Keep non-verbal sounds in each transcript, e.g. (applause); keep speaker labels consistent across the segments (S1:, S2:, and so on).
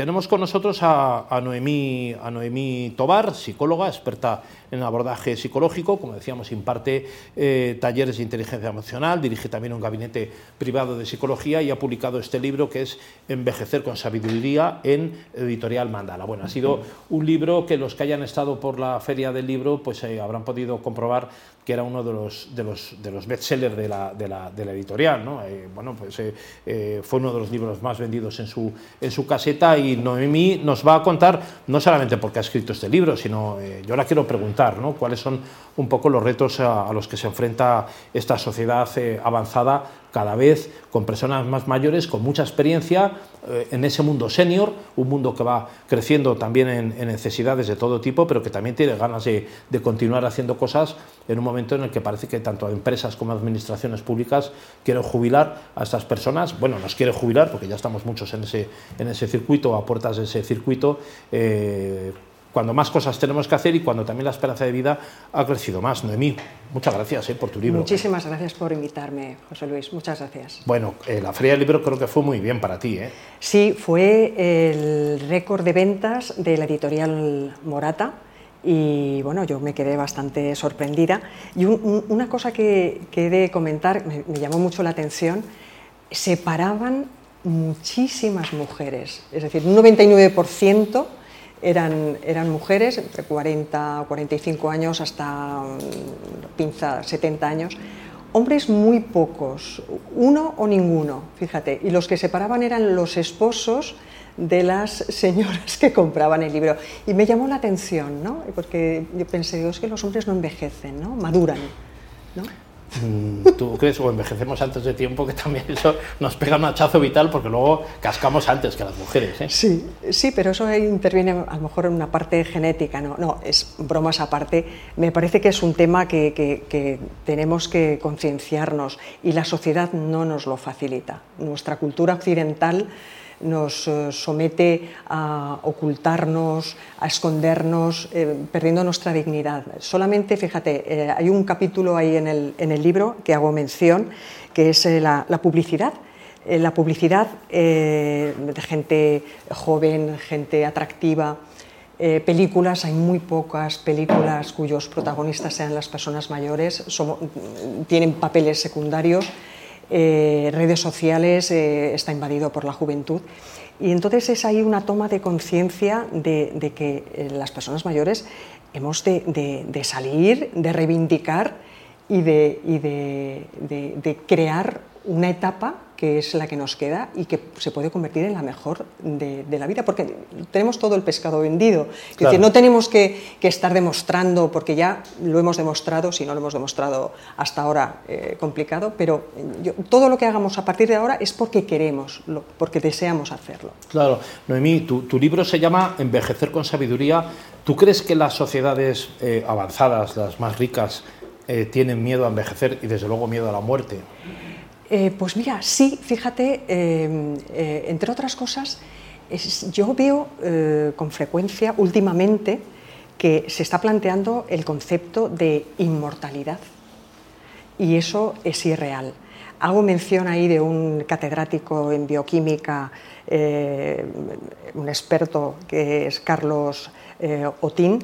S1: tenemos con nosotros a, Noemí, a Noemí Tobar, psicóloga, experta en abordaje psicológico, como decíamos, imparte eh, talleres de inteligencia emocional, dirige también un gabinete privado de psicología y ha publicado este libro que es Envejecer con sabiduría en editorial Mandala. Bueno, ha sido un libro que los que hayan estado por la feria del libro pues eh, habrán podido comprobar que era uno de los, de los, de los bestsellers de la, de la, de la editorial. ¿no? Eh, bueno, pues, fue uno de los libros más vendidos en su, en su caseta y Noemí nos va a contar, no solamente porque ha escrito este libro, sino yo la quiero preguntar cuáles son un poco los retos a, los que se enfrenta esta sociedad eh, avanzada cada vez con personas más mayores, con mucha experiencia eh, en ese mundo senior, un mundo que va creciendo también en, necesidades de todo tipo, pero que también tiene ganas de, continuar haciendo cosas en un momento en el que parece que tanto empresas como administraciones públicas quieren jubilar a estas personas. Bueno, nos quiere jubilar porque ya estamos muchos en ese, en ese circuito, a puertas de ese circuito. Eh, cuando más cosas tenemos que hacer y cuando también la esperanza de vida ha crecido más. Noemí, muchas gracias eh, por tu libro.
S2: Muchísimas gracias por invitarme, José Luis. Muchas gracias.
S1: Bueno, eh, la Feria del Libro creo que fue muy bien para ti. ¿eh?
S2: Sí, fue el récord de ventas de la editorial Morata y bueno, yo me quedé bastante sorprendida. Y una cosa que, he de comentar, me, me llamó mucho la atención, separaban muchísimas mujeres, es decir, un 99% eran, eran mujeres entre 40 o 45 años hasta mm, pinza 70 años, hombres muy pocos, uno o ninguno, fíjate, y los que se paraban eran los esposos de las (laughs) señoras que compraban el libro. Y me llamó la atención, ¿no? porque yo pensé, Dios, que los hombres no envejecen, ¿no? maduran. ¿no?
S1: Mm, ¿Tú crees o envejecemos antes de tiempo que también eso nos pega un hachazo vital porque luego cascamos antes que las mujeres? ¿eh?
S2: Sí, sí, pero eso interviene a lo mejor en una parte genética, no, no, es bromas aparte. Me parece que es un tema que, que tenemos que concienciarnos y la sociedad no nos lo facilita. Nuestra cultura occidental nos eh, somete a ocultarnos, a escondernos, eh, perdiendo nuestra dignidad. Solamente, fíjate, eh, hay un capítulo ahí en el, en el, libro que hago mención, que es la, publicidad. la publicidad de gente joven, gente atractiva, películas, hay muy pocas películas cuyos protagonistas sean las personas mayores, tienen papeles secundarios eh, redes sociales, eh, está invadido por la juventud. Y entonces es ahí una toma de conciencia de, que eh, las personas mayores hemos de, salir, de reivindicar y de crear una etapa que es la que nos queda y que se puede convertir en la mejor de, la vida, porque tenemos todo el pescado vendido. Es decir, no tenemos que, estar demostrando, porque ya lo hemos demostrado, si no lo hemos demostrado hasta ahora, eh, complicado, pero todo lo que hagamos a partir de ahora es porque queremos, porque deseamos hacerlo.
S1: Claro, Noemí, tu, libro se llama Envejecer con sabiduría. ¿Tú crees que las sociedades eh, avanzadas, las más ricas, eh, tienen miedo a envejecer y desde luego miedo a la muerte?
S2: Eh, pues mira, sí, fíjate, em, eh, entre otras cosas, yo veo eh, con frecuencia últimamente que se está planteando el concepto de inmortalidad y eso es irreal. Hago mención ahí de un catedrático en bioquímica, un experto que es Carlos Otín,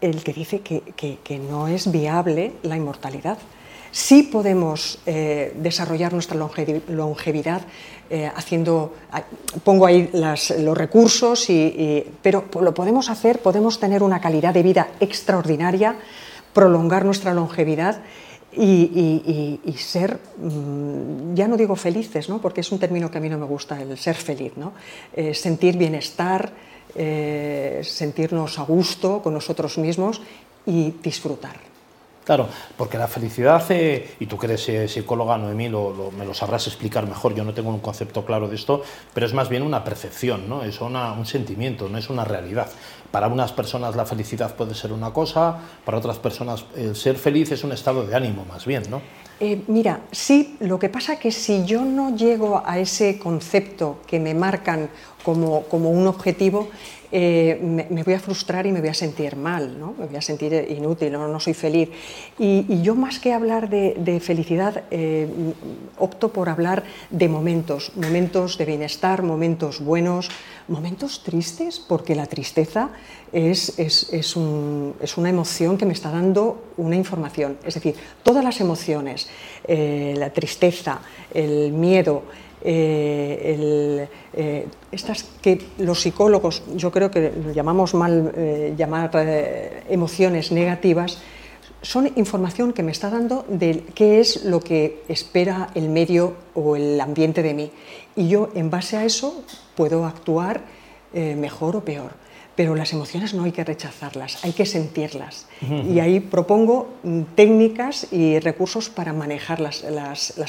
S2: el que dice que no es viable la inmortalidad Sí podemos eh, desarrollar nuestra longevidad eh, haciendo, pongo ahí los recursos, pero lo podemos hacer, podemos tener una calidad de vida extraordinaria, prolongar nuestra longevidad y, ser, mm, ya no digo felices, ¿no? porque es un término que a mí no me gusta, el ser feliz, ¿no? Eh, sentir bienestar, sentirnos a gusto con nosotros mismos y disfrutar.
S1: Claro, porque la felicidad, y tú que eres eh, psicóloga, Noemí, lo, me lo sabrás explicar mejor, yo no tengo un concepto claro de esto, pero es más bien una percepción, ¿no? es un sentimiento, no es una realidad. Para unas personas la felicidad puede ser una cosa, para otras personas el ser feliz es un estado de ánimo más bien, ¿no?
S2: Eh, mira, sí, lo que pasa que si yo no llego a ese concepto que me marcan como, como un objetivo, eh, me, voy a frustrar y me voy a sentir mal, me voy a sentir inútil, no, soy feliz. Y, yo más que hablar de, felicidad, eh, opto por hablar de momentos, momentos de bienestar, momentos buenos, momentos tristes, porque la tristeza es, es, es una emoción que me está dando una información. Es decir, todas las emociones, eh, la tristeza, el miedo, eh, eh, estas que los psicólogos, yo creo que lo llamamos mal eh, llamar emociones negativas, son información que me está dando de qué es lo que espera el medio o el ambiente de mí. Y yo, en base a eso, puedo actuar mejor o peor pero las emociones no hay que rechazarlas, hay que sentirlas. Y ahí propongo mm, técnicas y recursos para manejar las,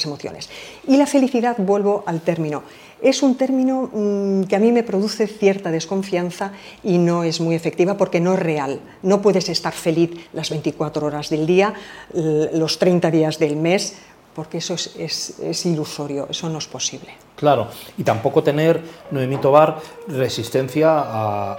S2: emociones. Y la felicidad, vuelvo al término, es un término mm, que a mí me produce cierta desconfianza y no es muy efectiva porque no es real. No puedes estar feliz las 24 horas del día, los 30 días del mes, porque eso es ilusorio, eso no es posible.
S1: Claro, y tampoco tener, Noemí Tobar, resistencia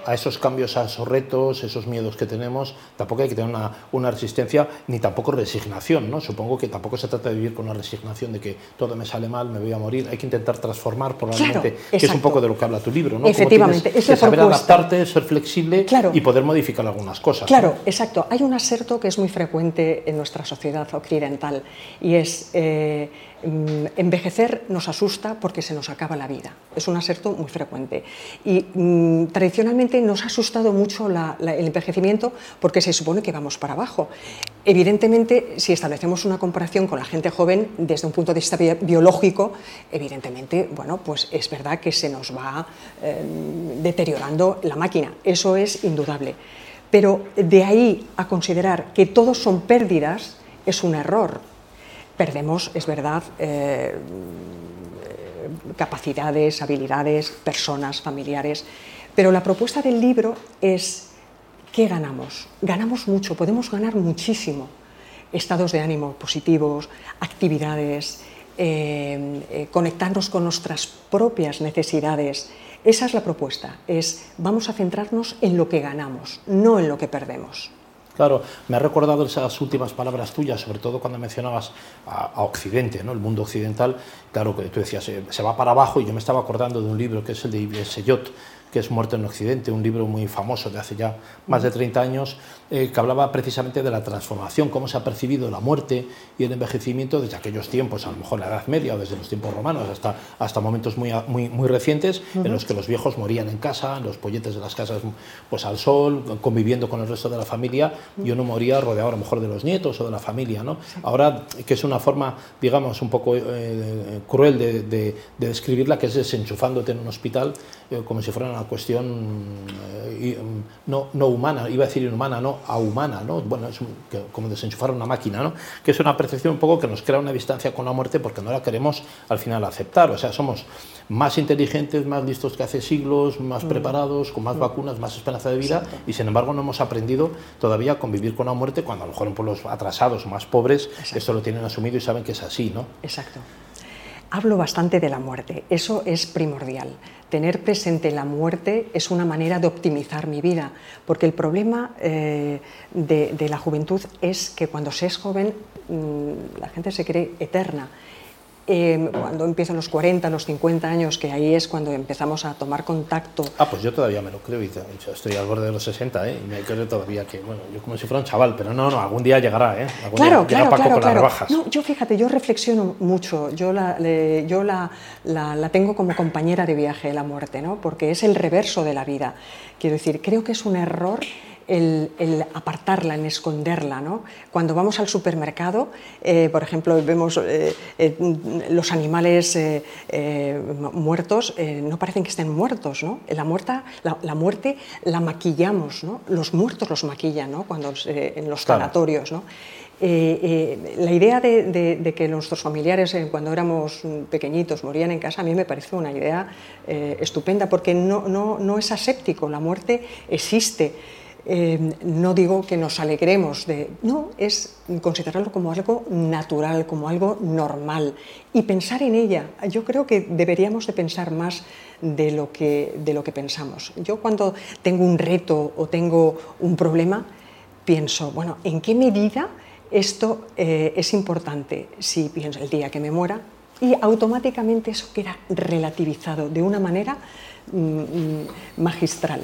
S1: a, esos cambios, a esos retos, esos miedos que tenemos. Tampoco hay que tener una, resistencia, ni tampoco resignación, ¿no? Supongo que tampoco se trata de vivir con una resignación de que todo me sale mal, me voy a morir. Hay que intentar transformar, probablemente, que es un poco de lo que habla tu libro, ¿no?
S2: Efectivamente, es
S1: saber adaptarte, ser flexible y poder modificar algunas cosas.
S2: Claro, exacto. Hay un aserto que es muy frecuente en nuestra sociedad occidental y es... Eh, envejecer nos asusta porque se nos acaba la vida. Es un aserto muy frecuente. Y mm, tradicionalmente nos ha asustado mucho el envejecimiento porque se supone que vamos para abajo. Evidentemente, si establecemos una comparación con la gente joven desde un punto de vista biológico, evidentemente, bueno, pues es verdad que se nos va em, deteriorando la máquina. Eso es indudable. Pero de ahí a considerar que todos son pérdidas es un error perdemos, es verdad, eh, capacidades, habilidades, personas, familiares, pero la propuesta del libro es, ¿qué ganamos? Ganamos mucho, podemos ganar muchísimo. Estados de ánimo positivos, actividades, eh, eh, conectarnos con nuestras propias necesidades. Esa es la propuesta, es vamos a centrarnos en lo que ganamos, no en lo que perdemos.
S1: Claro, me ha recordado esas últimas palabras tuyas, sobre todo cuando mencionabas a, Occidente, ¿no? el mundo occidental. Claro, que tú decías, eh, se, va para abajo, y yo me estaba acordando de un libro que es el de Yves Seyot, que es Muerte en Occidente, un libro muy famoso de hace ya más de 30 años, eh, que hablaba precisamente de la transformación, cómo se ha percibido la muerte y el envejecimiento desde aquellos tiempos, a lo mejor la Edad Media o desde los tiempos romanos hasta, hasta momentos muy, muy, muy recientes, en los que los viejos morían en casa, en los polletes de las casas pues al sol, conviviendo con el resto de la familia, y uno moría rodeado a lo mejor de los nietos o de la familia. ¿no? Ahora, que es una forma, digamos, un poco eh, cruel de, de, describirla, que es desenchufándote en un hospital eh, como si fuera una cuestión no, no humana, iba a decir inhumana, no, a humana, ¿no? Bueno, es como desenchufar una máquina, ¿no? Que es una percepción un poco que nos crea una distancia con la muerte porque no la queremos al final aceptar. O sea, somos más inteligentes, más listos que hace siglos, más mm. preparados, con más mm. vacunas, más esperanza de vida y sin embargo no hemos aprendido todavía a convivir con la muerte cuando a lo mejor en pueblos atrasados más pobres esto lo tienen asumido y saben que es así, ¿no?
S2: Exacto. Hablo bastante de la muerte, eso es primordial. Tener presente la muerte es una manera de optimizar mi vida, porque el problema eh, de, la juventud es que cuando se es joven mm, la gente se cree eterna Em, cuando empiezan los 40, los 50 años, que ahí es cuando empezamos a tomar contacto.
S1: Ah, pues yo todavía me lo creo, y estoy al borde de los 60, ¿eh? y me creo todavía que, bueno, yo como si fuera un chaval, pero no, no, algún día llegará, ¿eh? Algún
S2: claro,
S1: día
S2: claro, claro,
S1: con Las
S2: no, yo fíjate, yo reflexiono mucho, yo, la, yo la, la, la tengo como compañera de viaje, la muerte, ¿no? porque es el reverso de la vida. Quiero decir, creo que es un error el, apartarla, en esconderla. ¿no? Cuando vamos al supermercado, eh, por ejemplo, vemos eh, eh, los animales muertos, no parecen que estén muertos. ¿no? La, muerta, la, muerte la maquillamos, ¿no? los muertos los maquillan ¿no? Cuando, en los sanatorios. ¿no? la idea de, que nuestros familiares cuando éramos pequeñitos morían en casa a mí me parece una idea estupenda porque no, no, no es aséptico, la muerte existe. Eh, no digo que nos alegremos de, no, es considerarlo como algo natural, como algo normal y pensar en ella. Yo creo que deberíamos de pensar más de lo que, de lo que pensamos. Yo cuando tengo un reto o tengo un problema, pienso, bueno, ¿en qué medida esto eh, es importante? Si pienso el día que me muera, y automáticamente eso queda relativizado de una manera mm, mm, magistral.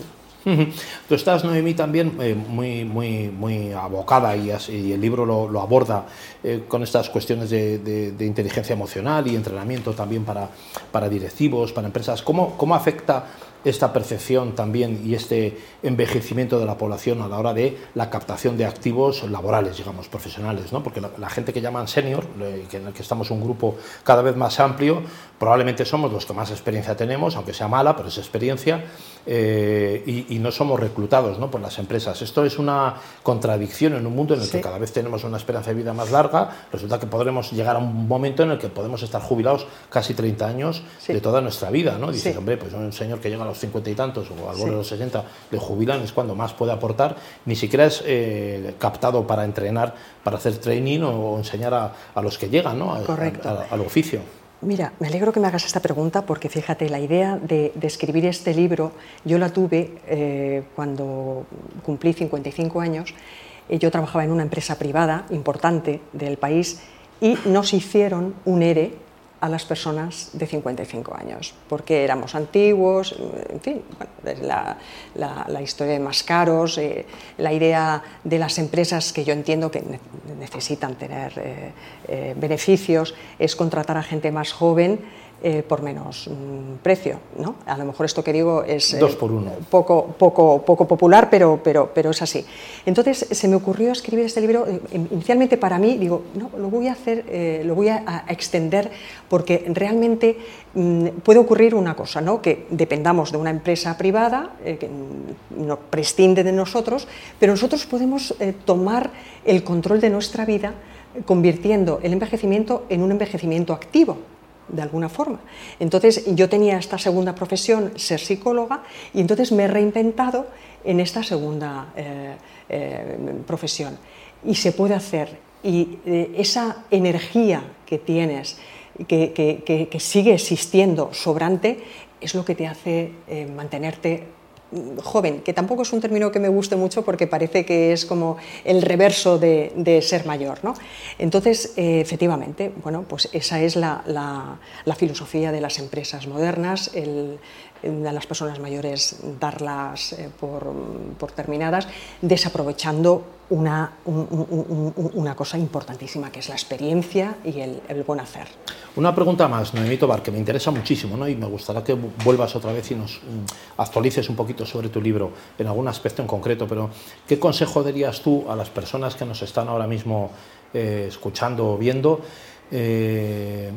S1: Tú estás, Noemí, también eh, muy, muy, muy abocada y, el libro lo, aborda eh, con estas cuestiones de, inteligencia emocional y entrenamiento también para, para directivos, para empresas. ¿Cómo, cómo afecta esta percepción también y este envejecimiento de la población a la hora de la captación de activos laborales, digamos, profesionales, ¿no? porque la, gente que llaman senior, que en el que estamos un grupo cada vez más amplio, probablemente somos los que más experiencia tenemos, aunque sea mala, pero es experiencia, eh, y, no somos reclutados ¿no? por las empresas. Esto es una contradicción en un mundo en el que cada vez tenemos una esperanza de vida más larga, resulta que podremos llegar a un momento en el que podemos estar jubilados casi 30 años de toda nuestra vida, ¿no? Dices, hombre, pues un señor que llega a los 50 y tantos o al borde de los 60 le jubilan, es cuando más puede aportar, ni siquiera es eh, captado para entrenar, para hacer training o enseñar a, los que llegan ¿no? al oficio.
S2: Mira, me alegro que me hagas esta pregunta porque fíjate, la idea de, escribir este libro yo la tuve eh, cuando cumplí 55 años. Eh, yo trabajaba en una empresa privada importante del país y nos hicieron un ERE a las personas de 55 años, porque éramos antiguos, en fin, la, la, historia de más caros, eh, la idea de las empresas que yo entiendo que necesitan tener eh, eh, beneficios es contratar a gente más joven eh, por menos mm, precio. ¿no? A lo mejor esto que digo es
S1: eh, Dos por uno.
S2: poco, poco, poco popular, pero, pero, pero es así. Entonces se me ocurrió escribir este libro, eh, inicialmente para mí, digo, no, lo voy a hacer, lo voy a, extender porque realmente mm, puede ocurrir una cosa, ¿no? que dependamos de una empresa privada que no prescinde de nosotros, pero nosotros podemos tomar el control de nuestra vida convirtiendo el envejecimiento en un envejecimiento activo de alguna forma. Entonces yo tenía esta segunda profesión, ser psicóloga, y entonces me he reinventado en esta segunda eh, eh, profesión. Y se puede hacer. Y eh, esa energía que tienes, que, que, sigue existiendo sobrante, es lo que te hace mantenerte joven, que tampoco es un término que me guste mucho porque parece que es como el reverso de, ser mayor. ¿no? Entonces, eh, efectivamente, bueno, pues esa es la, la, filosofía de las empresas modernas, el, a las personas mayores darlas eh, por, terminadas, desaprovechando una, una, cosa importantísima que es la experiencia y el, el, buen hacer.
S1: Una pregunta más, Noemí Tobar, que me interesa muchísimo ¿no? y me gustaría que vuelvas otra vez y nos mm, actualices un poquito sobre tu libro en algún aspecto en concreto, pero ¿qué consejo darías tú a las personas que nos están ahora mismo eh, escuchando o viendo eh,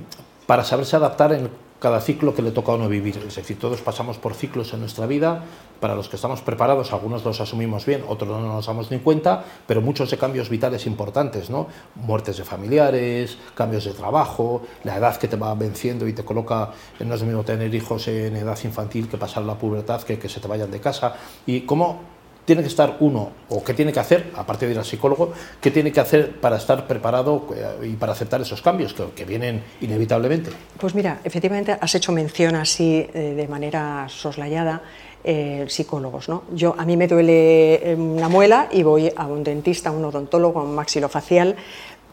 S1: para saberse adaptar en cada ciclo que le toca a uno vivir. Es decir, todos pasamos por ciclos en nuestra vida, para los que estamos preparados, algunos los asumimos bien, otros no nos damos ni cuenta, pero muchos de cambios vitales importantes, ¿no? Muertes de familiares, cambios de trabajo, la edad que te va venciendo y te coloca, no es lo mismo tener hijos en edad infantil que pasar la pubertad, que, que se te vayan de casa, y cómo tiene que estar uno, o qué tiene que hacer, aparte de ir al psicólogo, qué tiene que hacer para estar preparado eh, y para aceptar esos cambios que, vienen inevitablemente?
S2: Pues mira, efectivamente has hecho mención así eh, de manera soslayada. Eh, psicólogos. ¿no? Yo, a mí me duele una muela y voy a un dentista, a un odontólogo, a un maxilofacial,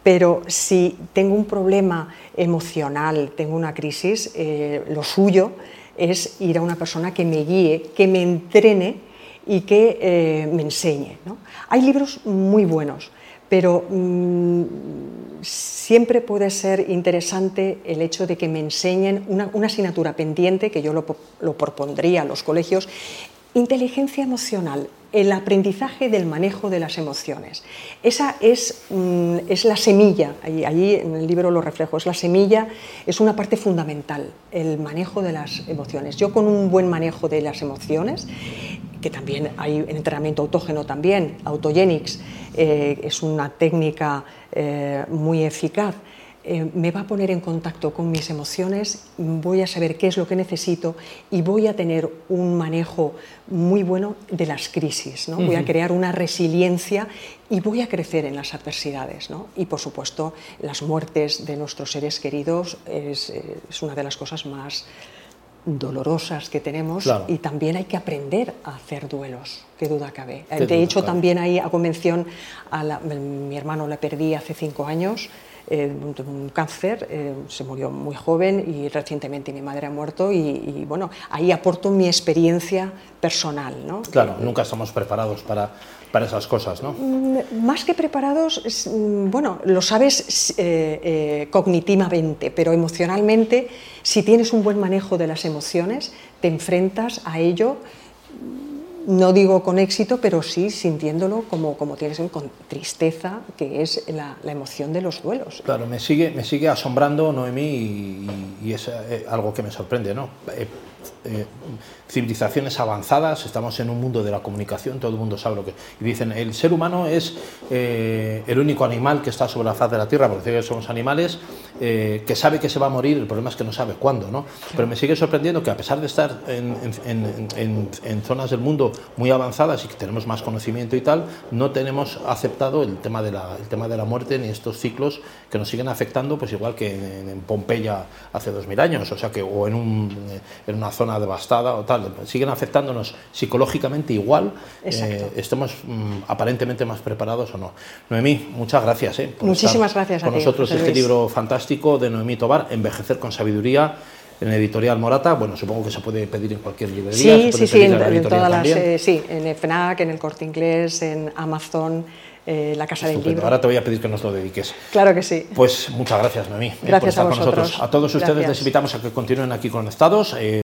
S2: pero si tengo un problema emocional, tengo una crisis, lo suyo es ir a una persona que me guíe, que me entrene y que eh, me enseñe. Hay libros muy buenos, pero mm, siempre puede ser interesante el hecho de que me enseñen una, asignatura pendiente, que yo lo, lo propondría a los colegios, inteligencia emocional el aprendizaje del manejo de las emociones. Esa es, mm, es la semilla, allí, en el libro lo reflejo, es la semilla, es una parte fundamental, el manejo de las emociones. Yo con un buen manejo de las emociones, que también hay entrenamiento autógeno también, autogenics, eh, es una técnica eh, muy eficaz, eh, me va a poner en contacto con mis emociones, voy a saber qué es lo que necesito y voy a tener un manejo muy bueno de las crisis, ¿no? voy a crear una resiliencia y voy a crecer en las adversidades. ¿no? Y por supuesto, las muertes de nuestros seres queridos es, es una de las cosas más dolorosas que tenemos y también hay que aprender a hacer duelos, qué duda cabe. de hecho, también ahí hago mención a mi hermano le perdí hace cinco años eh, un cáncer, eh, se murió muy joven y recientemente mi madre ha muerto y, bueno, ahí aporto mi experiencia personal. ¿no?
S1: Claro, nunca estamos preparados para, para esas cosas, ¿no?
S2: Mm, más que preparados, mm, bueno, lo sabes eh, cognitivamente, pero emocionalmente, si tienes un buen manejo de las emociones, te enfrentas a ello no digo con éxito, pero sí sintiéndolo como, como tienes con tristeza, que es la, emoción de los duelos.
S1: Claro, me sigue, me sigue asombrando Noemí y, es eh, algo que me sorprende, ¿no? Eh, eh, civilizaciones avanzadas, estamos en un mundo de la comunicación, todo el mundo sabe lo que... Y dicen, el ser humano es el único animal que está sobre la faz de la Tierra, porque somos animales, que sabe que se va a morir, el problema es que no sabe cuándo, ¿no? Pero me sigue sorprendiendo que a pesar de estar en, en, zonas del mundo muy avanzadas y que tenemos más conocimiento y tal, no tenemos aceptado el tema de la, el tema de la muerte ni estos ciclos que nos siguen afectando, pues igual que en, Pompeya hace dos mil años, o sea que, o en, un, en una zona devastada o tal, siguen afectándonos psicológicamente igual, eh, estemos mm, aparentemente más preparados o no. Noemí, muchas gracias. Eh,
S2: Muchísimas gracias
S1: a con nosotros este libro fantástico de Noemí Tobar, Envejecer con sabiduría en Editorial Morata. Bueno, supongo que se puede pedir en cualquier librería.
S2: Sí, sí, sí, en, todas las, eh, sí, en FNAC, en el Corte Inglés, en Amazon. Eh, la Casa del Libro.
S1: Ahora te voy a pedir que nos lo dediques.
S2: Claro que sí.
S1: Pues muchas gracias, Noemí,
S2: gracias por estar a con nosotros.
S1: A todos ustedes les invitamos a que continúen aquí conectados.